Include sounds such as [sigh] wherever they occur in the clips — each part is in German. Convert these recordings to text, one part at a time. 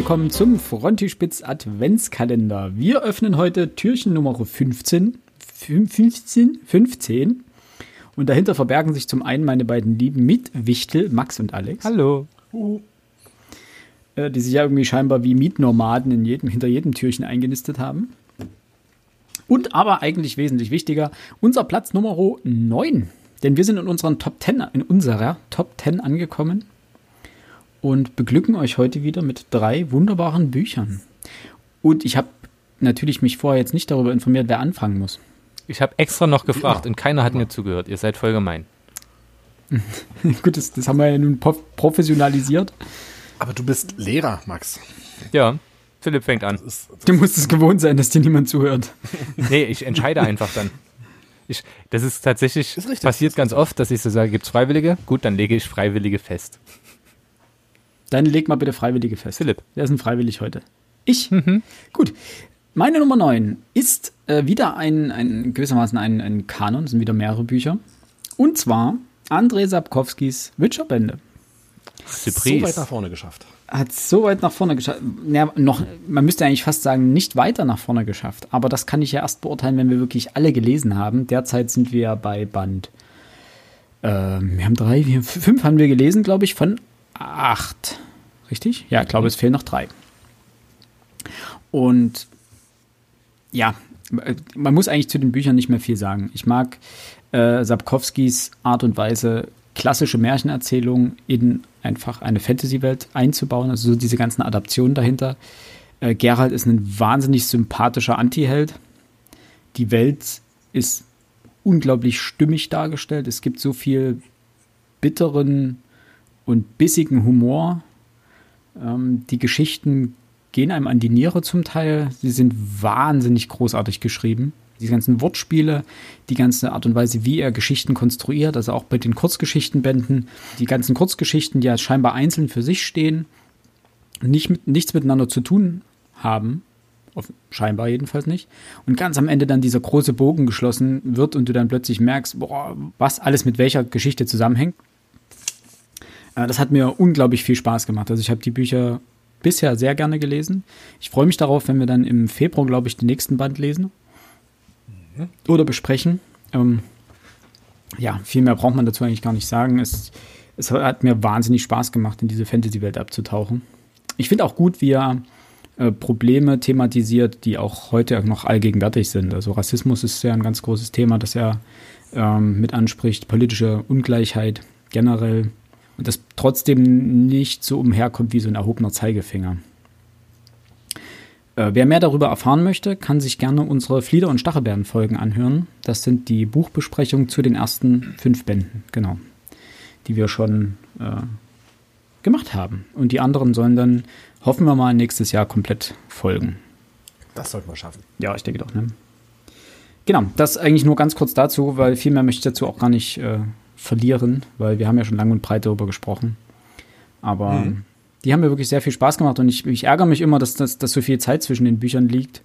willkommen zum Frontispitz Adventskalender. Wir öffnen heute Türchen Nummer 15. 15? 15. Und dahinter verbergen sich zum einen meine beiden Lieben Mietwichtel, Max und Alex. Hallo. Äh, die sich ja irgendwie scheinbar wie Mietnomaden in jedem, hinter jedem Türchen eingenistet haben. Und aber eigentlich wesentlich wichtiger, unser Platz Nummer 9. Denn wir sind in unseren Top 10, in unserer Top 10 angekommen und beglücken euch heute wieder mit drei wunderbaren Büchern. Und ich habe natürlich mich vorher jetzt nicht darüber informiert, wer anfangen muss. Ich habe extra noch gefragt und keiner hat mir zugehört. Ihr seid voll gemein. [laughs] Gut, das, das haben wir ja nun professionalisiert. Aber du bist Lehrer, Max. Ja, Philipp fängt an. Das ist, das du musst es gewohnt sein, dass dir niemand zuhört. [laughs] Nee, ich entscheide einfach dann. Ich, das ist tatsächlich, das passiert ganz oft, dass ich so sage, gibt es Freiwillige? Gut, dann lege ich Freiwillige fest. Dann leg mal bitte Freiwillige fest. Philipp. Wer ist denn freiwillig heute? Ich? Mhm. Gut. Meine Nummer 9 ist äh, wieder ein, ein gewissermaßen ein, ein Kanon, es sind wieder mehrere Bücher. Und zwar Andrei Sapkowskis Witcherbände. Surprise. So weit nach vorne geschafft. Hat so weit nach vorne geschafft. Ja, noch, man müsste eigentlich fast sagen, nicht weiter nach vorne geschafft. Aber das kann ich ja erst beurteilen, wenn wir wirklich alle gelesen haben. Derzeit sind wir bei Band. Äh, wir haben drei, wir, fünf haben wir gelesen, glaube ich, von acht. Richtig? Ja, ich glaube, es fehlen noch drei. Und ja, man muss eigentlich zu den Büchern nicht mehr viel sagen. Ich mag äh, Sapkowskis Art und Weise, klassische Märchenerzählungen in einfach eine Fantasy-Welt einzubauen, also so diese ganzen Adaptionen dahinter. Äh, Gerald ist ein wahnsinnig sympathischer Anti-Held. Die Welt ist unglaublich stimmig dargestellt. Es gibt so viel bitteren und bissigen Humor. Ähm, die Geschichten gehen einem an die Niere zum Teil. Sie sind wahnsinnig großartig geschrieben. Die ganzen Wortspiele, die ganze Art und Weise, wie er Geschichten konstruiert, also auch bei den Kurzgeschichtenbänden, die ganzen Kurzgeschichten, die ja scheinbar einzeln für sich stehen, nicht mit, nichts miteinander zu tun haben, scheinbar jedenfalls nicht. Und ganz am Ende dann dieser große Bogen geschlossen wird und du dann plötzlich merkst, boah, was alles mit welcher Geschichte zusammenhängt. Äh, das hat mir unglaublich viel Spaß gemacht. Also ich habe die Bücher bisher sehr gerne gelesen. Ich freue mich darauf, wenn wir dann im Februar, glaube ich, den nächsten Band lesen mhm. oder besprechen. Ähm, ja, viel mehr braucht man dazu eigentlich gar nicht sagen. Es, es hat mir wahnsinnig Spaß gemacht, in diese Fantasy-Welt abzutauchen. Ich finde auch gut, wie er äh, Probleme thematisiert, die auch heute noch allgegenwärtig sind. Also Rassismus ist ja ein ganz großes Thema, das er ähm, mit anspricht, politische Ungleichheit generell und das trotzdem nicht so umherkommt wie so ein erhobener Zeigefinger. Äh, wer mehr darüber erfahren möchte, kann sich gerne unsere Flieder- und Stachelbeeren-Folgen anhören. Das sind die Buchbesprechungen zu den ersten fünf Bänden, genau, die wir schon äh, gemacht haben. Und die anderen sollen dann, hoffen wir mal, nächstes Jahr komplett folgen. Das sollten wir schaffen. Ja, ich denke doch. Ne? Genau, das eigentlich nur ganz kurz dazu, weil viel mehr möchte ich dazu auch gar nicht äh, verlieren, weil wir haben ja schon lang und breit darüber gesprochen. Aber mhm. die haben mir wirklich sehr viel Spaß gemacht und ich, ich ärgere mich immer, dass, dass, dass so viel Zeit zwischen den Büchern liegt,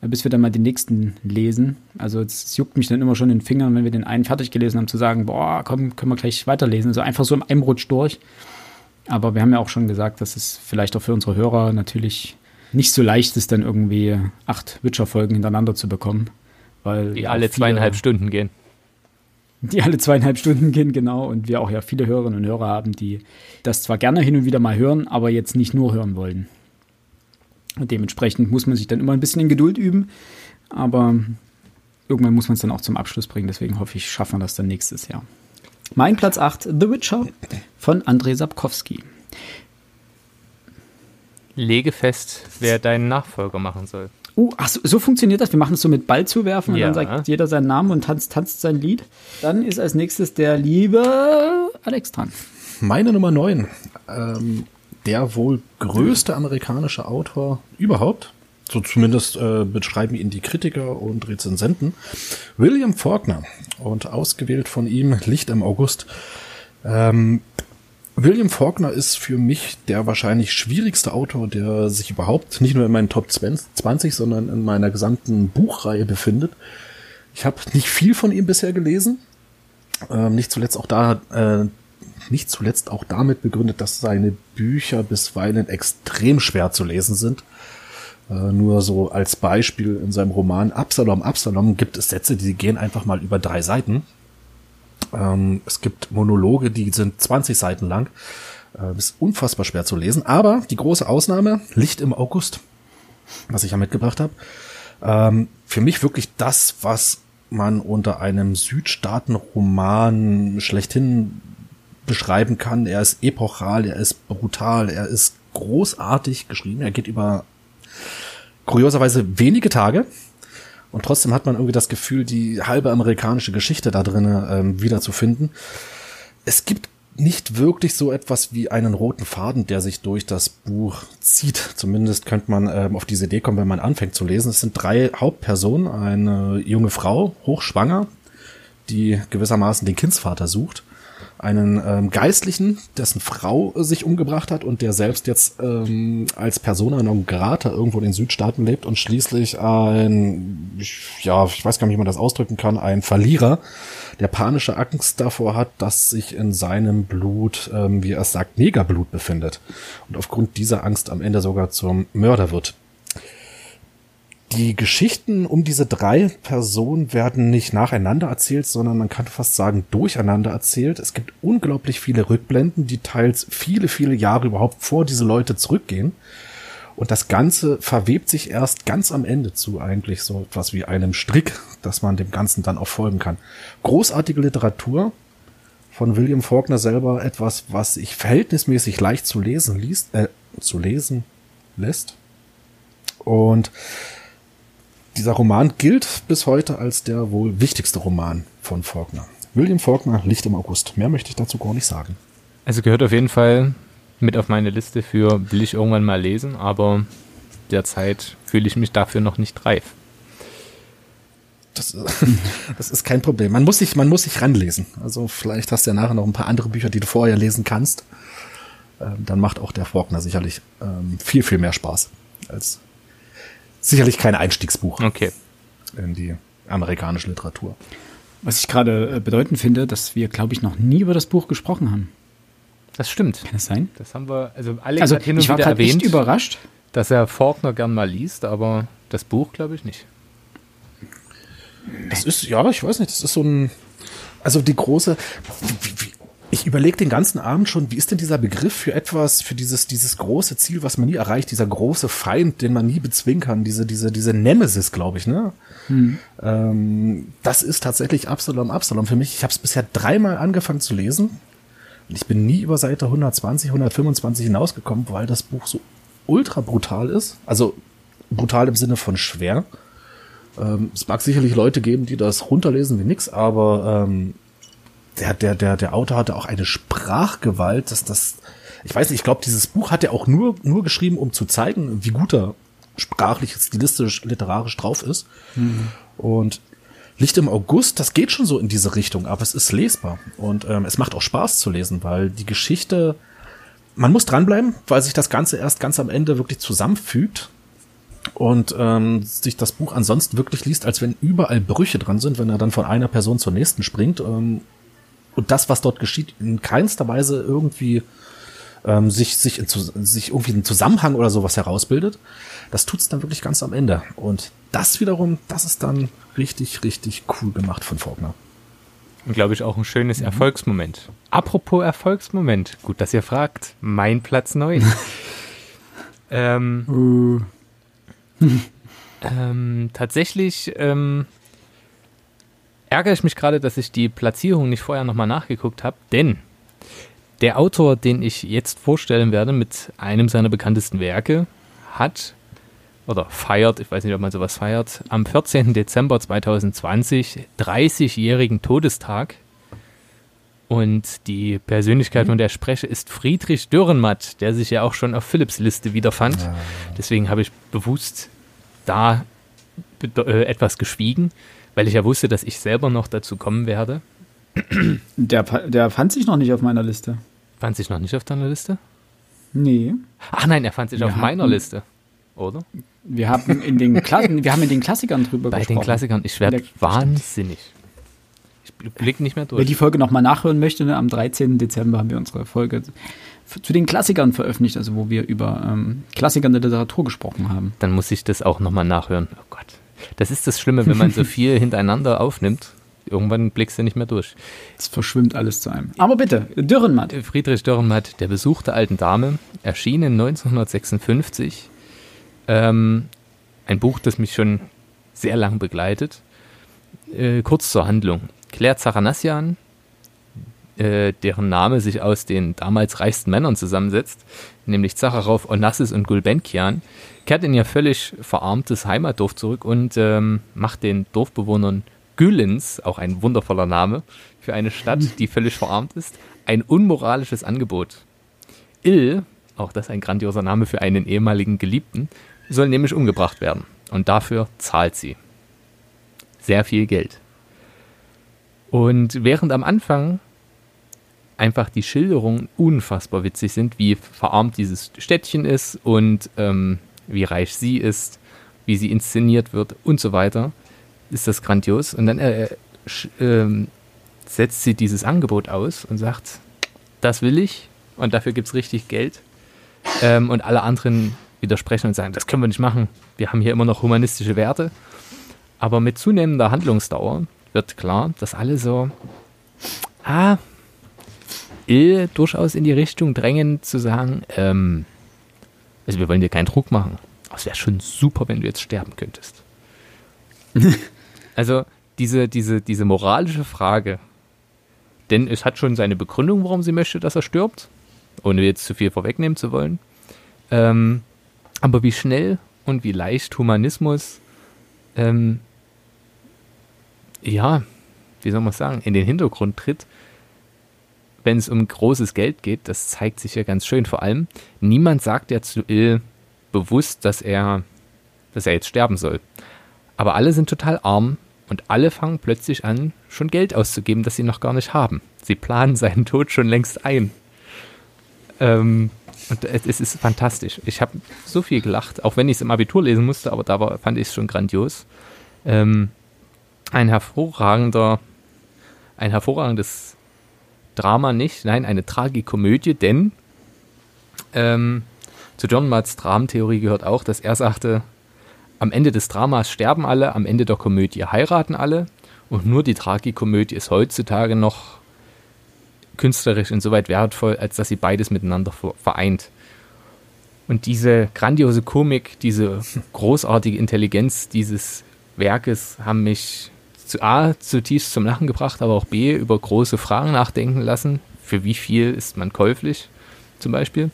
äh, bis wir dann mal den nächsten lesen. Also es juckt mich dann immer schon in den Fingern, wenn wir den einen fertig gelesen haben, zu sagen, boah, komm, können wir gleich weiterlesen. Also einfach so im einem Rutsch durch. Aber wir haben ja auch schon gesagt, dass es vielleicht auch für unsere Hörer natürlich nicht so leicht ist, dann irgendwie acht Witcher-Folgen hintereinander zu bekommen. Weil die alle zweieinhalb Stunden gehen die alle zweieinhalb Stunden gehen, genau. Und wir auch ja viele Hörerinnen und Hörer haben, die das zwar gerne hin und wieder mal hören, aber jetzt nicht nur hören wollen. Und dementsprechend muss man sich dann immer ein bisschen in Geduld üben. Aber irgendwann muss man es dann auch zum Abschluss bringen. Deswegen hoffe ich, schaffen wir das dann nächstes Jahr. Mein Platz 8, The Witcher von Andrei Sapkowski. Lege fest, wer deinen Nachfolger machen soll. Uh, ach, so, so funktioniert das. Wir machen es so mit Ball zuwerfen ja. und dann sagt jeder seinen Namen und tanzt, tanzt sein Lied. Dann ist als nächstes der liebe Alex dran. Meine Nummer 9. Ähm, der wohl größte amerikanische Autor überhaupt. So zumindest äh, beschreiben ihn die Kritiker und Rezensenten. William Faulkner. Und ausgewählt von ihm Licht im August. Ähm, William Faulkner ist für mich der wahrscheinlich schwierigste Autor, der sich überhaupt nicht nur in meinen Top 20, sondern in meiner gesamten Buchreihe befindet. Ich habe nicht viel von ihm bisher gelesen. Ähm, nicht zuletzt auch da äh, nicht zuletzt auch damit begründet, dass seine Bücher bisweilen extrem schwer zu lesen sind. Äh, nur so als Beispiel in seinem Roman Absalom, Absalom gibt es Sätze, die gehen einfach mal über drei Seiten. Ähm, es gibt Monologe, die sind 20 Seiten lang. Äh, ist unfassbar schwer zu lesen. Aber die große Ausnahme, Licht im August, was ich ja mitgebracht habe. Ähm, für mich wirklich das, was man unter einem Südstaatenroman schlechthin beschreiben kann. Er ist epochal, er ist brutal, er ist großartig geschrieben. Er geht über kurioserweise wenige Tage. Und trotzdem hat man irgendwie das Gefühl, die halbe amerikanische Geschichte da drinnen ähm, wiederzufinden. Es gibt nicht wirklich so etwas wie einen roten Faden, der sich durch das Buch zieht. Zumindest könnte man ähm, auf diese Idee kommen, wenn man anfängt zu lesen. Es sind drei Hauptpersonen. Eine junge Frau, hochschwanger, die gewissermaßen den Kindsvater sucht einen ähm, Geistlichen, dessen Frau äh, sich umgebracht hat und der selbst jetzt ähm, als Persona non grata irgendwo in den Südstaaten lebt und schließlich ein, ja, ich weiß gar nicht, wie man das ausdrücken kann, ein Verlierer, der panische Angst davor hat, dass sich in seinem Blut, ähm, wie er es sagt, Negerblut befindet und aufgrund dieser Angst am Ende sogar zum Mörder wird die Geschichten um diese drei Personen werden nicht nacheinander erzählt, sondern man kann fast sagen durcheinander erzählt. Es gibt unglaublich viele Rückblenden, die teils viele, viele Jahre überhaupt vor diese Leute zurückgehen. Und das Ganze verwebt sich erst ganz am Ende zu eigentlich so etwas wie einem Strick, dass man dem Ganzen dann auch folgen kann. Großartige Literatur von William Faulkner selber, etwas, was sich verhältnismäßig leicht zu lesen liest, äh, zu lesen lässt. Und dieser Roman gilt bis heute als der wohl wichtigste Roman von Faulkner. William Faulkner, Licht im August. Mehr möchte ich dazu gar nicht sagen. Also gehört auf jeden Fall mit auf meine Liste für will ich irgendwann mal lesen, aber derzeit fühle ich mich dafür noch nicht reif. Das, [laughs] das, ist kein Problem. Man muss sich, man muss sich ranlesen. Also vielleicht hast du ja nachher noch ein paar andere Bücher, die du vorher lesen kannst. Ähm, dann macht auch der Faulkner sicherlich ähm, viel, viel mehr Spaß als sicherlich kein Einstiegsbuch. Okay. In die amerikanische Literatur. Was ich gerade äh, bedeutend finde, dass wir, glaube ich, noch nie über das Buch gesprochen haben. Das stimmt. Kann das sein? Das haben wir, also Alex also, hat hin und ich war wieder erwähnt, echt überrascht. dass er Faulkner gern mal liest, aber das Buch glaube ich nicht. Das ist, ja, ich weiß nicht, das ist so ein, also die große, wie, wie, ich überlege den ganzen Abend schon, wie ist denn dieser Begriff für etwas, für dieses, dieses große Ziel, was man nie erreicht, dieser große Feind, den man nie bezwingen kann, diese, diese, diese Nemesis, glaube ich, ne? Hm. Ähm, das ist tatsächlich Absalom, Absalom für mich. Ich habe es bisher dreimal angefangen zu lesen. Und ich bin nie über Seite 120, 125 hinausgekommen, weil das Buch so ultra brutal ist. Also brutal im Sinne von schwer. Ähm, es mag sicherlich Leute geben, die das runterlesen wie nix, aber ähm, der, der, der, der Autor hatte auch eine Sprachgewalt, dass das, ich weiß nicht, ich glaube, dieses Buch hat er auch nur, nur geschrieben, um zu zeigen, wie gut er sprachlich, stilistisch, literarisch drauf ist. Mhm. Und Licht im August, das geht schon so in diese Richtung, aber es ist lesbar. Und ähm, es macht auch Spaß zu lesen, weil die Geschichte, man muss dranbleiben, weil sich das Ganze erst ganz am Ende wirklich zusammenfügt und ähm, sich das Buch ansonsten wirklich liest, als wenn überall Brüche dran sind, wenn er dann von einer Person zur nächsten springt. Ähm, und das, was dort geschieht, in keinster Weise irgendwie ähm, sich, sich, in, sich irgendwie einen Zusammenhang oder sowas herausbildet. Das tut's dann wirklich ganz am Ende. Und das wiederum, das ist dann richtig, richtig cool gemacht von Faulkner. Und glaube ich auch ein schönes mhm. Erfolgsmoment. Apropos Erfolgsmoment, gut, dass ihr fragt. Mein Platz 9. [laughs] ähm, uh. [laughs] ähm, tatsächlich ähm, ärgere ich mich gerade, dass ich die Platzierung nicht vorher nochmal nachgeguckt habe, denn der Autor, den ich jetzt vorstellen werde mit einem seiner bekanntesten Werke, hat oder feiert, ich weiß nicht, ob man sowas feiert, am 14. Dezember 2020 30-jährigen Todestag. Und die Persönlichkeit, von der ich spreche, ist Friedrich Dürrenmatt, der sich ja auch schon auf Philips Liste wiederfand. Ja. Deswegen habe ich bewusst da äh, etwas geschwiegen weil ich ja wusste, dass ich selber noch dazu kommen werde. Der, der fand sich noch nicht auf meiner Liste. Fand sich noch nicht auf deiner Liste? Nee. Ach nein, er fand sich wir auf meiner Liste. Oder? Wir haben in den, Kla wir haben in den Klassikern drüber Bei gesprochen. Bei den Klassikern, ich werde wahnsinnig. Ich blick nicht mehr durch. Wer die Folge nochmal nachhören möchte, ne, am 13. Dezember haben wir unsere Folge zu den Klassikern veröffentlicht, also wo wir über ähm, Klassiker in der Literatur gesprochen haben. Dann muss ich das auch nochmal nachhören. Oh Gott. Das ist das Schlimme, wenn man so [laughs] viel hintereinander aufnimmt. Irgendwann blickst du nicht mehr durch. Es verschwimmt alles zu einem. Aber bitte, Dürrenmatt. Friedrich Dürrenmatt, Der Besuch der alten Dame, erschienen 1956. Ähm, ein Buch, das mich schon sehr lang begleitet. Äh, kurz zur Handlung. Claire Zachanassian, äh, deren Name sich aus den damals reichsten Männern zusammensetzt, nämlich Zacharow, Onassis und Gulbenkian, kehrt in ihr völlig verarmtes Heimatdorf zurück und ähm, macht den Dorfbewohnern Güllens, auch ein wundervoller Name für eine Stadt, die völlig verarmt ist, ein unmoralisches Angebot. Ill, auch das ein grandioser Name für einen ehemaligen Geliebten, soll nämlich umgebracht werden. Und dafür zahlt sie. Sehr viel Geld. Und während am Anfang einfach die Schilderungen unfassbar witzig sind, wie verarmt dieses Städtchen ist und ähm, wie reich sie ist, wie sie inszeniert wird und so weiter, ist das grandios. Und dann äh, äh, setzt sie dieses Angebot aus und sagt, das will ich und dafür gibt es richtig Geld. Ähm, und alle anderen widersprechen und sagen, das können wir nicht machen. Wir haben hier immer noch humanistische Werte. Aber mit zunehmender Handlungsdauer wird klar, dass alle so, ah, Ill durchaus in die Richtung drängen zu sagen, ähm, also wir wollen dir keinen Druck machen. Aber es wäre schon super, wenn du jetzt sterben könntest. [laughs] also diese, diese, diese moralische Frage, denn es hat schon seine Begründung, warum sie möchte, dass er stirbt, ohne jetzt zu viel vorwegnehmen zu wollen. Ähm, aber wie schnell und wie leicht Humanismus, ähm, ja, wie soll man sagen, in den Hintergrund tritt, wenn es um großes Geld geht, das zeigt sich ja ganz schön. Vor allem, niemand sagt ja zu Ill bewusst, dass er, dass er jetzt sterben soll. Aber alle sind total arm und alle fangen plötzlich an, schon Geld auszugeben, das sie noch gar nicht haben. Sie planen seinen Tod schon längst ein. Ähm, und es ist fantastisch. Ich habe so viel gelacht, auch wenn ich es im Abitur lesen musste, aber da war, fand ich es schon grandios. Ähm, ein hervorragender, ein hervorragendes Drama nicht, nein, eine Tragikomödie, denn ähm, zu John Matts Dramentheorie gehört auch, dass er sagte, am Ende des Dramas sterben alle, am Ende der Komödie heiraten alle und nur die Tragikomödie ist heutzutage noch künstlerisch insoweit wertvoll, als dass sie beides miteinander vereint. Und diese grandiose Komik, diese großartige Intelligenz dieses Werkes haben mich zu A zutiefst zum Lachen gebracht, aber auch B über große Fragen nachdenken lassen. Für wie viel ist man käuflich zum Beispiel?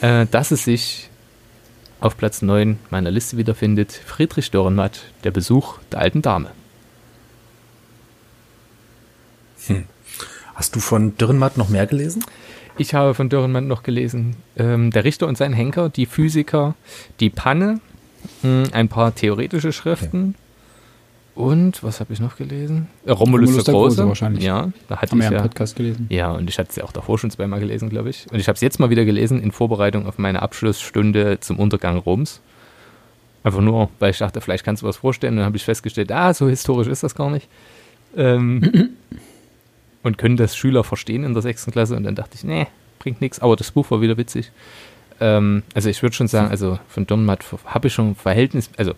Äh, dass es sich auf Platz 9 meiner Liste wiederfindet, Friedrich Dürrenmatt, der Besuch der alten Dame. Hm. Hast du von Dürrenmatt noch mehr gelesen? Ich habe von Dürrenmatt noch gelesen, ähm, der Richter und sein Henker, die Physiker, die Panne, mh, hm, ein paar theoretische Schriften. Und was habe ich noch gelesen? Äh, Romulus, Romulus der, Große. Große. wahrscheinlich. Ja, da hatte Haben ich ja im Podcast gelesen. Ja, und ich hatte es ja auch davor schon zweimal gelesen, glaube ich. Und ich habe es jetzt mal wieder gelesen in Vorbereitung auf meine Abschlussstunde zum Untergang Roms. Einfach nur, weil ich dachte, vielleicht kannst du was vorstellen. Und dann habe ich festgestellt, ah, so historisch ist das gar nicht. Ähm, [clears throat] und können das Schüler verstehen in der sechsten Klasse. Und dann dachte ich, nee, bringt nichts. Aber das Buch war wieder witzig. Ähm, also ich würde schon sagen, also von Donmat habe ich schon Verhältnis, also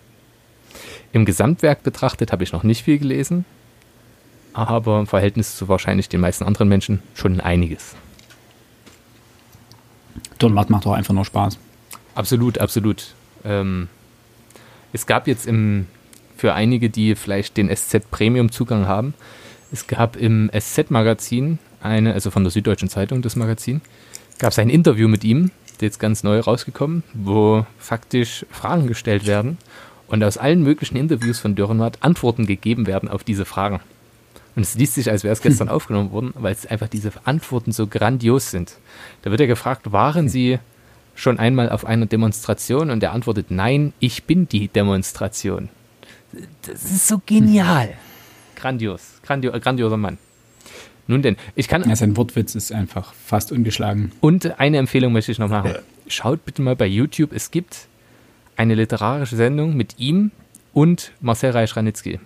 im Gesamtwerk betrachtet habe ich noch nicht viel gelesen, aber im Verhältnis zu wahrscheinlich den meisten anderen Menschen schon einiges. Don Matt macht doch einfach nur Spaß. Absolut, absolut. Ähm, es gab jetzt im, für einige, die vielleicht den SZ Premium Zugang haben, es gab im SZ-Magazin eine, also von der Süddeutschen Zeitung das Magazin, gab es ein Interview mit ihm, jetzt ganz neu rausgekommen, wo faktisch Fragen gestellt werden und aus allen möglichen Interviews von Dürrenmatt Antworten gegeben werden auf diese Fragen. Und es liest sich, als wäre es gestern hm. [laughs] aufgenommen worden, weil es einfach diese Antworten so grandios sind. Da wird er gefragt, waren Sie schon einmal auf einer Demonstration? Und er antwortet, nein, ich bin die Demonstration. Das ist so genial. Grandios, grandio, grandioser Mann. Nun denn, ich kann. Ja, sein Wortwitz ist einfach fast ungeschlagen. Und eine Empfehlung möchte ich noch machen. Schaut bitte mal bei YouTube. Es gibt eine literarische Sendung mit ihm und Marcel Reich-Ranitzky.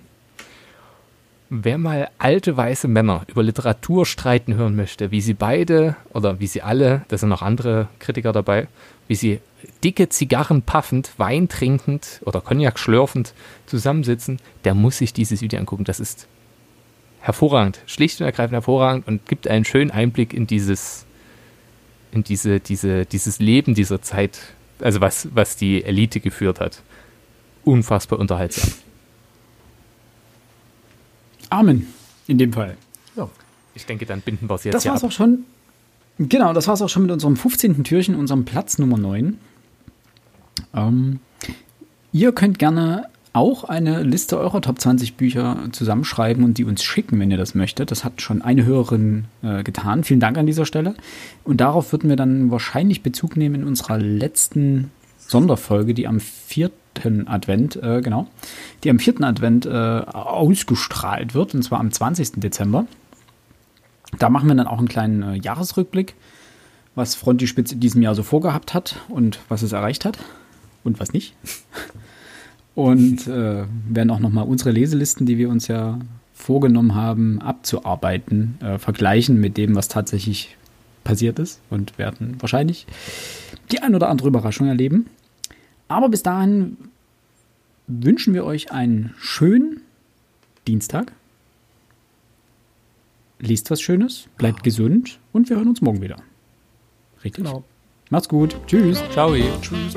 Wer mal alte weiße Männer über Literatur streiten hören möchte, wie sie beide oder wie sie alle, da sind noch andere Kritiker dabei, wie sie dicke Zigarren paffend, Wein trinkend oder Cognac schlürfend zusammensitzen, der muss sich dieses Video angucken. Das ist hervorragend, schlicht und ergreifend hervorragend und gibt einen schönen Einblick in dieses, in diese, diese, dieses Leben dieser Zeit, also was, was die Elite geführt hat. Unfassbar unterhaltsam. Amen, in dem Fall. Ja. Ich denke, dann binden wir es jetzt Das war's auch schon. Genau, das war's auch schon mit unserem 15. Türchen, unserem Platz Nummer 9. Ähm, ihr könnt gerne auch eine Liste eurer Top 20 Bücher zusammenschreiben und die uns schicken, wenn ihr das möchtet. Das hat schon eine Hörerin äh, getan. Vielen Dank an dieser Stelle. Und darauf würden wir dann wahrscheinlich Bezug nehmen in unserer letzten Sonderfolge, die am 4. Advent, äh, genau, die am 4. Advent äh, ausgestrahlt wird, und zwar am 20. Dezember. Da machen wir dann auch einen kleinen äh, Jahresrückblick, was Frontispitz in diesem Jahr so vorgehabt hat und was es erreicht hat und was nicht. [laughs] Und äh, werden auch nochmal unsere Leselisten, die wir uns ja vorgenommen haben, abzuarbeiten, äh, vergleichen mit dem, was tatsächlich passiert ist und werden wahrscheinlich die ein oder andere Überraschung erleben. Aber bis dahin wünschen wir euch einen schönen Dienstag. Lest was Schönes, bleibt gesund und wir hören uns morgen wieder. Richtig? Genau. Macht's gut. Tschüss. Ciao. Tschüss.